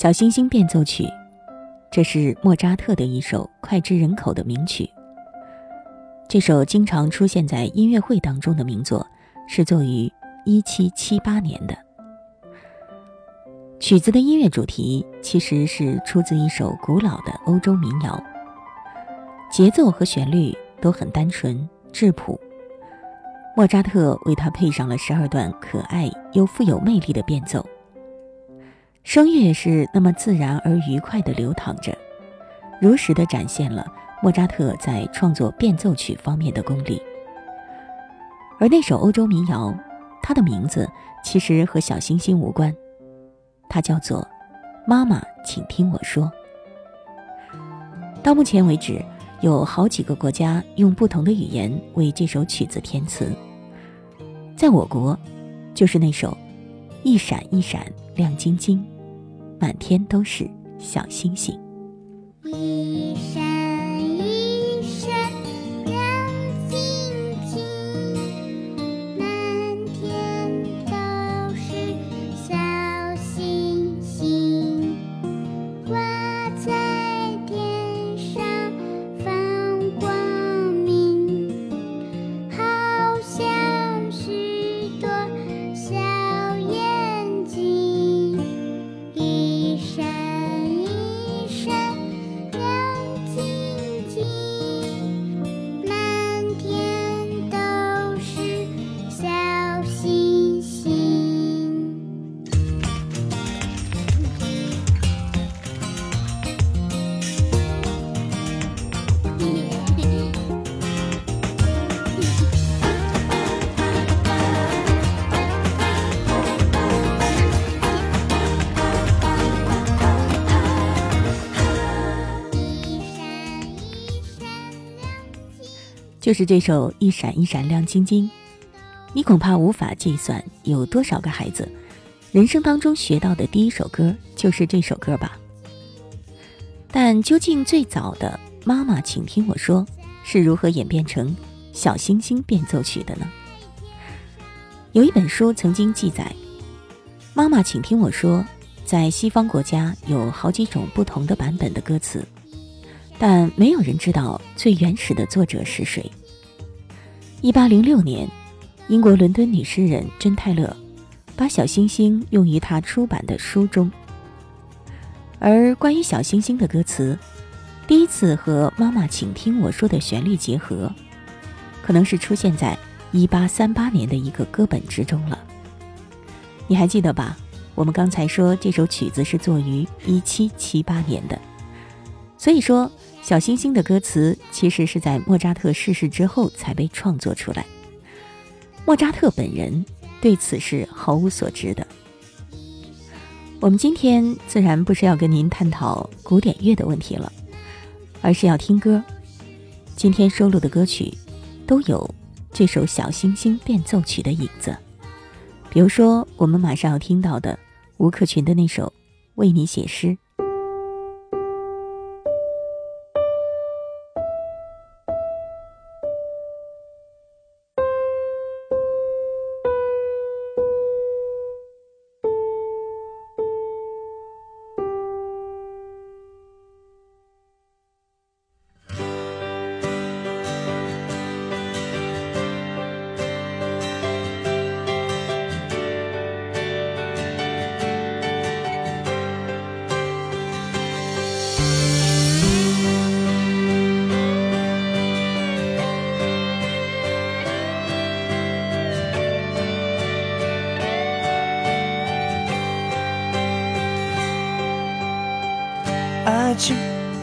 小星星变奏曲，这是莫扎特的一首脍炙人口的名曲。这首经常出现在音乐会当中的名作，是作于一七七八年的。曲子的音乐主题其实是出自一首古老的欧洲民谣，节奏和旋律都很单纯质朴。莫扎特为它配上了十二段可爱又富有魅力的变奏。声乐是那么自然而愉快地流淌着，如实地展现了莫扎特在创作变奏曲方面的功力。而那首欧洲民谣，它的名字其实和小星星无关，它叫做《妈妈，请听我说》。到目前为止，有好几个国家用不同的语言为这首曲子填词。在我国，就是那首《一闪一闪亮晶晶》。满天都是小星星。就是这首一闪一闪亮晶晶，你恐怕无法计算有多少个孩子，人生当中学到的第一首歌就是这首歌吧。但究竟最早的《妈妈，请听我说》是如何演变成小星星变奏曲的呢？有一本书曾经记载，《妈妈，请听我说》在西方国家有好几种不同的版本的歌词，但没有人知道最原始的作者是谁。一八零六年，英国伦敦女诗人珍·泰勒把小星星用于她出版的书中。而关于小星星的歌词，第一次和“妈妈，请听我说”的旋律结合，可能是出现在一八三八年的一个歌本之中了。你还记得吧？我们刚才说这首曲子是作于一七七八年的，所以说。小星星的歌词其实是在莫扎特逝世之后才被创作出来。莫扎特本人对此是毫无所知的。我们今天自然不是要跟您探讨古典乐的问题了，而是要听歌。今天收录的歌曲都有这首小星星变奏曲的影子，比如说我们马上要听到的吴克群的那首《为你写诗》。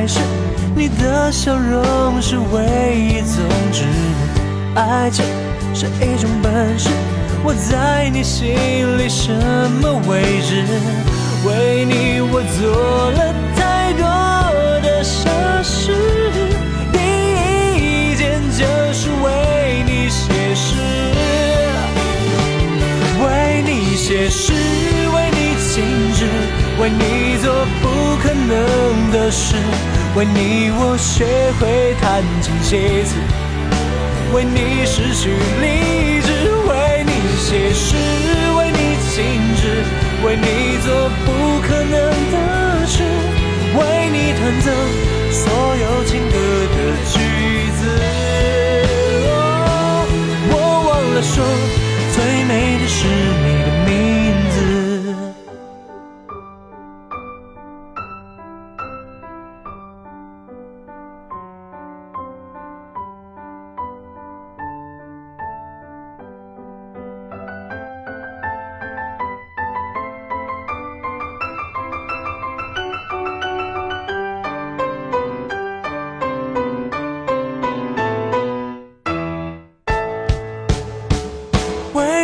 开始，你的笑容是唯一宗旨。爱情是一种本事，我在你心里什么位置？为你我做了太多的傻事，第一件就是为你写诗，为你写诗，为你静止，为你做不可能。的事，为你我学会弹琴写词，为你失去理智，为你写诗，为你静止，为你做不可能的事，为你弹奏。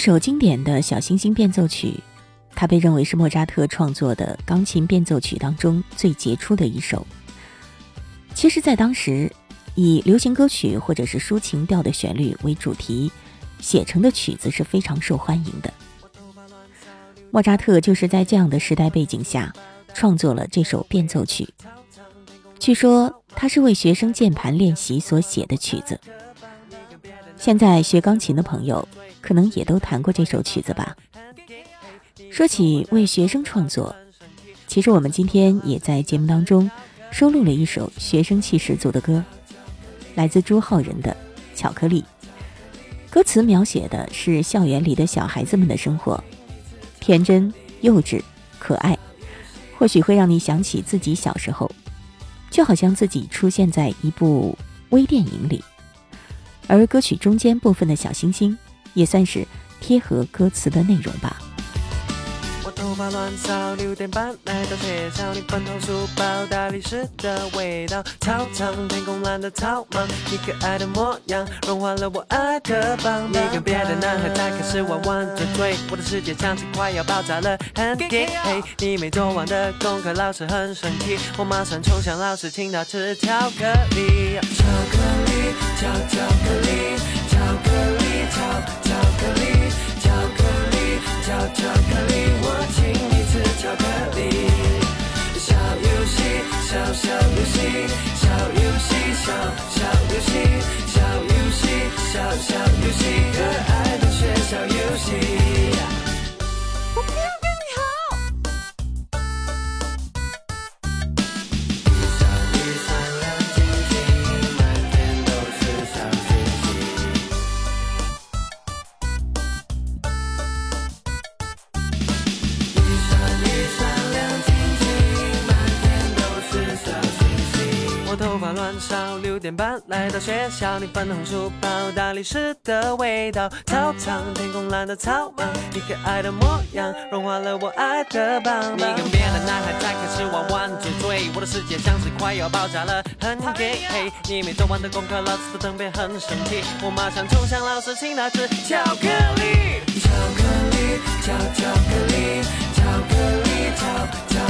首经典的小星星变奏曲，它被认为是莫扎特创作的钢琴变奏曲当中最杰出的一首。其实，在当时，以流行歌曲或者是抒情调的旋律为主题写成的曲子是非常受欢迎的。莫扎特就是在这样的时代背景下创作了这首变奏曲。据说，他是为学生键盘练习所写的曲子。现在学钢琴的朋友。可能也都弹过这首曲子吧。说起为学生创作，其实我们今天也在节目当中收录了一首学生气十足的歌，来自朱浩仁的《巧克力》。歌词描写的是校园里的小孩子们的生活，天真、幼稚、可爱，或许会让你想起自己小时候，就好像自己出现在一部微电影里。而歌曲中间部分的小星星。也算是贴合歌词的内容吧。我头发乱扫，六点半来到学校，你粉红书包，大理石的味道，操场天空蓝的草莽，你可爱的模样融化了我爱的棒。你跟别的男孩在开始玩玩转追，我的世界像是快要爆炸了，很 gay。你没做完的功课，老师很生气，我马上冲向老师，请他吃巧克力，巧克力，巧巧克力，巧克力，巧巧克力，巧克力，巧巧克力，我请你吃巧克力。小游戏，小小游戏，小游戏，小小游戏，小游戏，小小游戏，来到学校，你粉红书包，大理石的味道，操场天空蓝的草帽，你可爱的模样融化了我爱的棒棒。你跟别的男孩在开始玩玩追追，我的世界像是快要爆炸了，很 gay。你没做完的功课，老师的等别很生气，我马上冲向老师，请他吃巧克力，巧克力，巧巧克力，巧克力，巧巧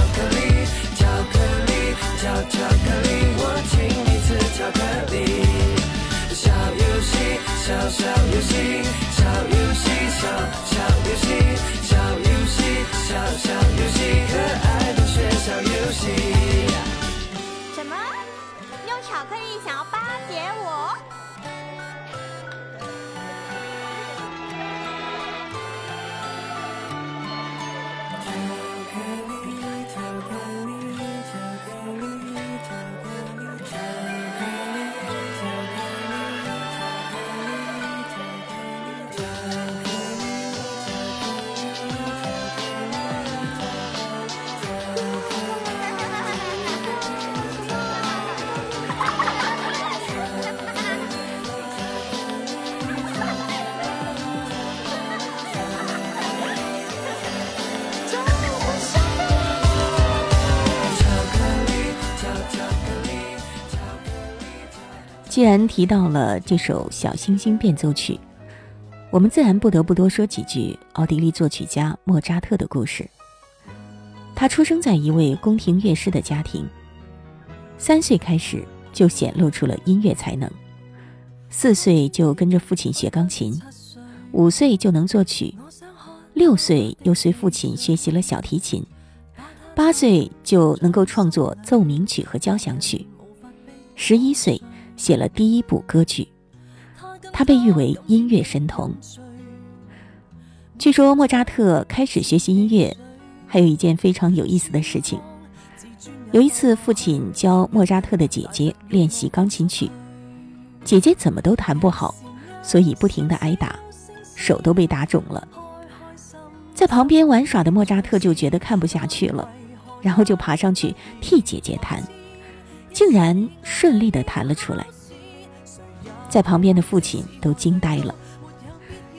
既然提到了这首《小星星变奏曲》，我们自然不得不多说几句奥地利作曲家莫扎特的故事。他出生在一位宫廷乐师的家庭，三岁开始就显露出了音乐才能，四岁就跟着父亲学钢琴，五岁就能作曲，六岁又随父亲学习了小提琴，八岁就能够创作奏鸣曲和交响曲，十一岁。写了第一部歌剧，他被誉为音乐神童。据说莫扎特开始学习音乐，还有一件非常有意思的事情。有一次，父亲教莫扎特的姐姐练习钢琴曲，姐姐怎么都弹不好，所以不停的挨打，手都被打肿了。在旁边玩耍的莫扎特就觉得看不下去了，然后就爬上去替姐姐弹。竟然顺利的弹了出来，在旁边的父亲都惊呆了。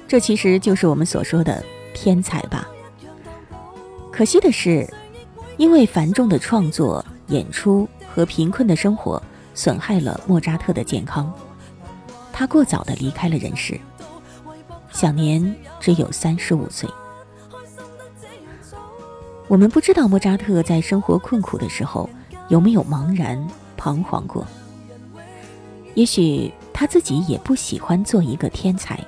这其实就是我们所说的天才吧。可惜的是，因为繁重的创作、演出和贫困的生活，损害了莫扎特的健康，他过早的离开了人世，享年只有三十五岁。我们不知道莫扎特在生活困苦的时候有没有茫然。彷徨过，也许他自己也不喜欢做一个天才，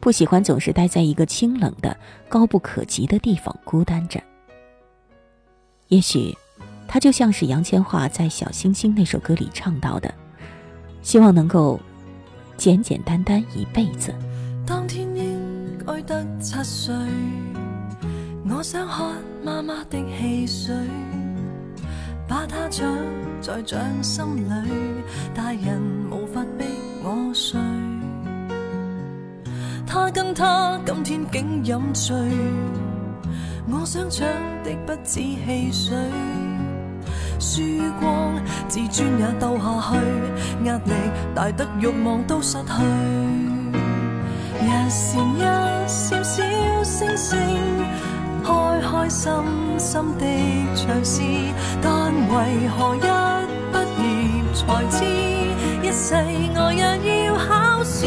不喜欢总是待在一个清冷的、高不可及的地方孤单着。也许，他就像是杨千嬅在《小星星》那首歌里唱到的，希望能够简简单单一辈子。当天应该得七岁，我想喝妈妈的汽水。把它藏在掌心里，大人无法逼我睡。他跟他今天竟饮醉，我想抢的不止汽水，输光自尊也斗下去，压力大得欲望都失去。一闪一闪小星星。开开心心的尝试，但为何一毕业才知，一世我也要考试。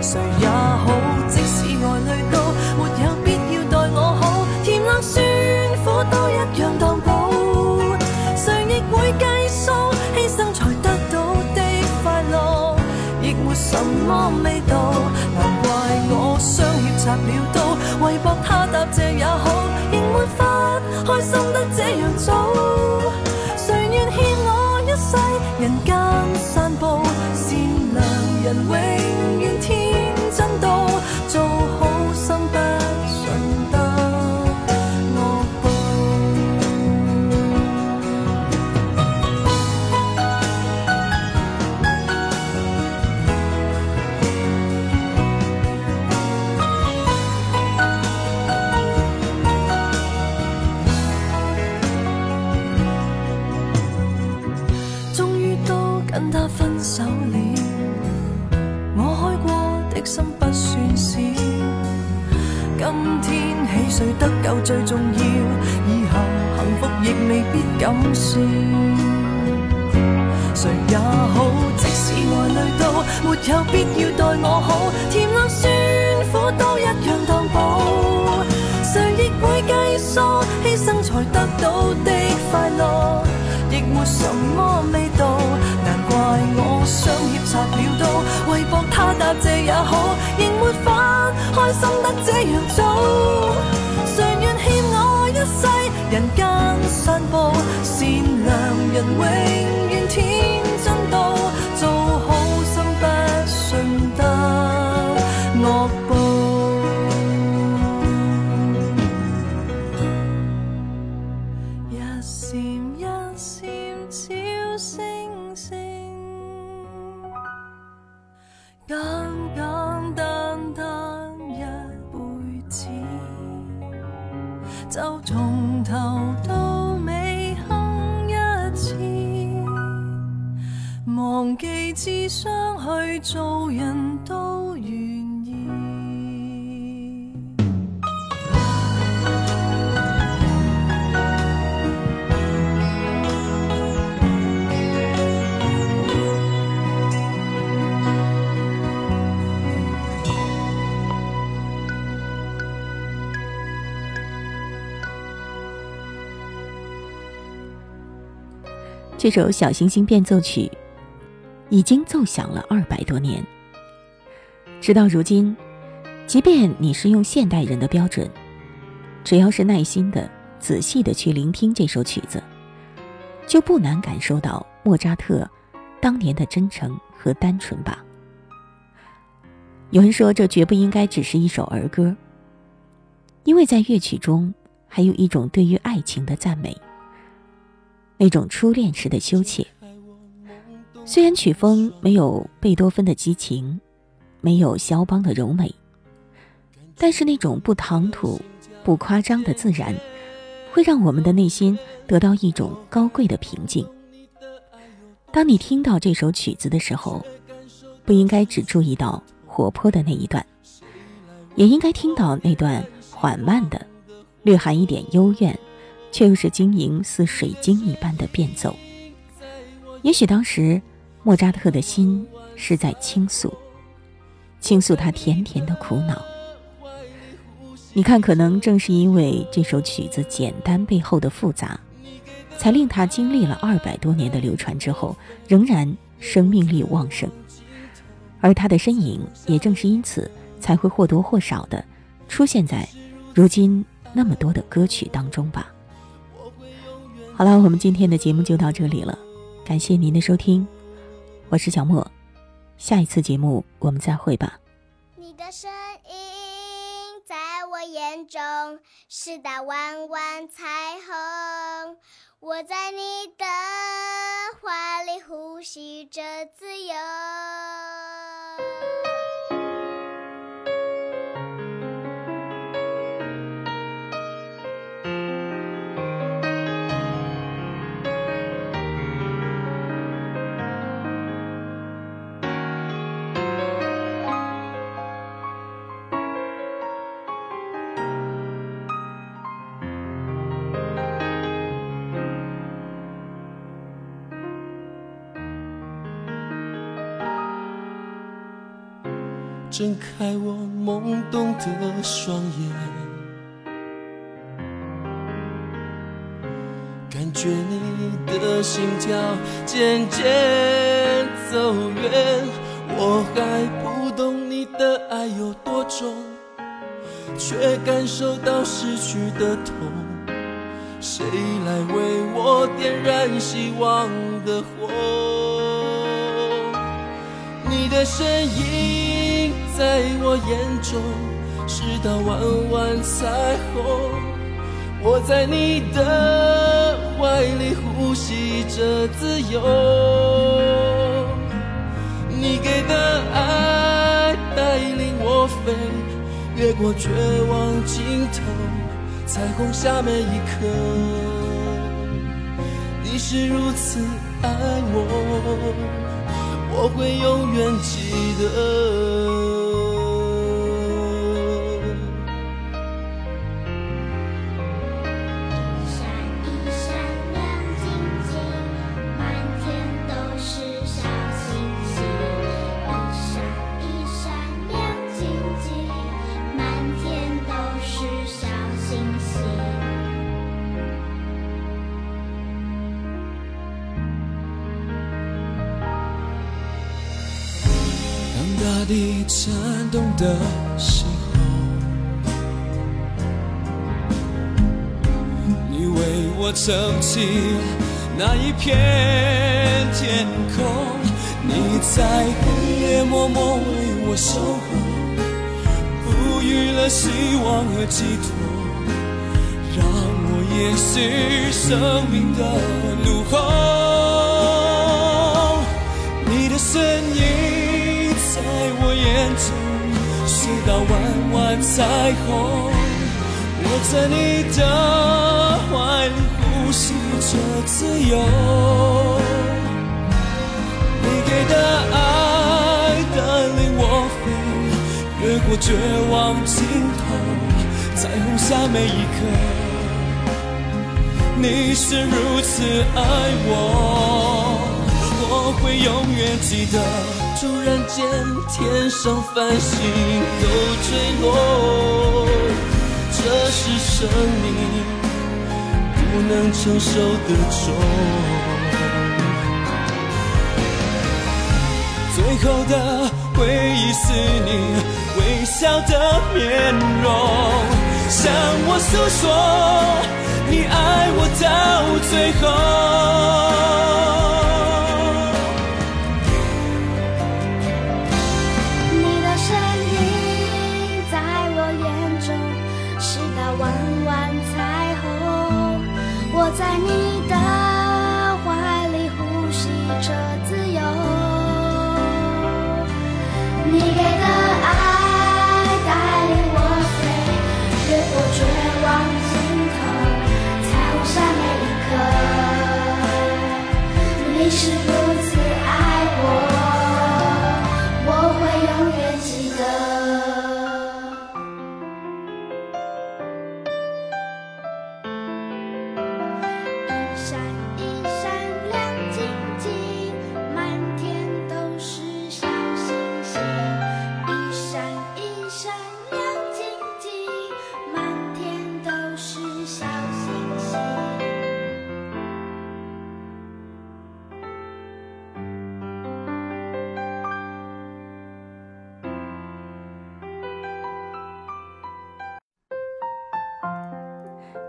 谁也好，即使爱侣都没有必要待我好，甜辣酸苦都一样当宝。谁亦会计数，牺牲才得到的快乐，亦没什么味道。难怪我双肋插了今天起睡得够最重要，以後幸福亦未必敢說。誰也好，即使愛累到沒有必要待我好，甜辣酸苦都一樣當寶。誰亦會計數，犧牲才得到的快樂，亦沒什麼味道。難怪我雙肋插了刀，為博他答謝也好，仍沒法开心得这样早。谁愿欠我一世人间散步？善良人永做人都愿意。这首《小星星变奏曲》已经奏响了二百多年，直到如今，即便你是用现代人的标准，只要是耐心的、仔细的去聆听这首曲子，就不难感受到莫扎特当年的真诚和单纯吧。有人说，这绝不应该只是一首儿歌，因为在乐曲中还有一种对于爱情的赞美。那种初恋时的羞怯。虽然曲风没有贝多芬的激情，没有肖邦的柔美，但是那种不唐突、不夸张的自然，会让我们的内心得到一种高贵的平静。当你听到这首曲子的时候，不应该只注意到活泼的那一段，也应该听到那段缓慢的、略含一点幽怨。却又是晶莹似水晶一般的变奏。也许当时莫扎特的心是在倾诉，倾诉他甜甜的苦恼。你看，可能正是因为这首曲子简单背后的复杂，才令他经历了二百多年的流传之后，仍然生命力旺盛。而他的身影也正是因此，才会或多或少的出现在如今那么多的歌曲当中吧。好了，我们今天的节目就到这里了，感谢您的收听，我是小莫，下一次节目我们再会吧。你的声音在我眼中是道弯弯彩虹，我在你的怀里呼吸着自由。睁开我懵懂的双眼。感觉你的心跳渐渐走远，我还不懂你的爱有多重，却感受到失去的痛。谁来为我点燃希望的火？你的身影在我眼中是道弯弯彩虹。我在你的怀里呼吸着自由，你给的爱带领我飞，越过绝望尽头，彩虹下每一刻，你是如此爱我，我会永远记得。大地颤动的时候，你为我撑起那一片天空，你在黑夜默默为我守候，赋予了希望和寄托，让我延续生命的怒吼，你的身影。在我眼中是道弯弯彩虹，我在你的怀里呼吸着自由。你给的爱带领我飞，越过绝望尽头，彩虹下每一刻，你是如此爱我，我会永远记得。突然间，天上繁星都坠落，这是生命不能承受的重。最后的回忆是你微笑的面容，向我诉说你爱我到最后。弯弯彩虹我在你的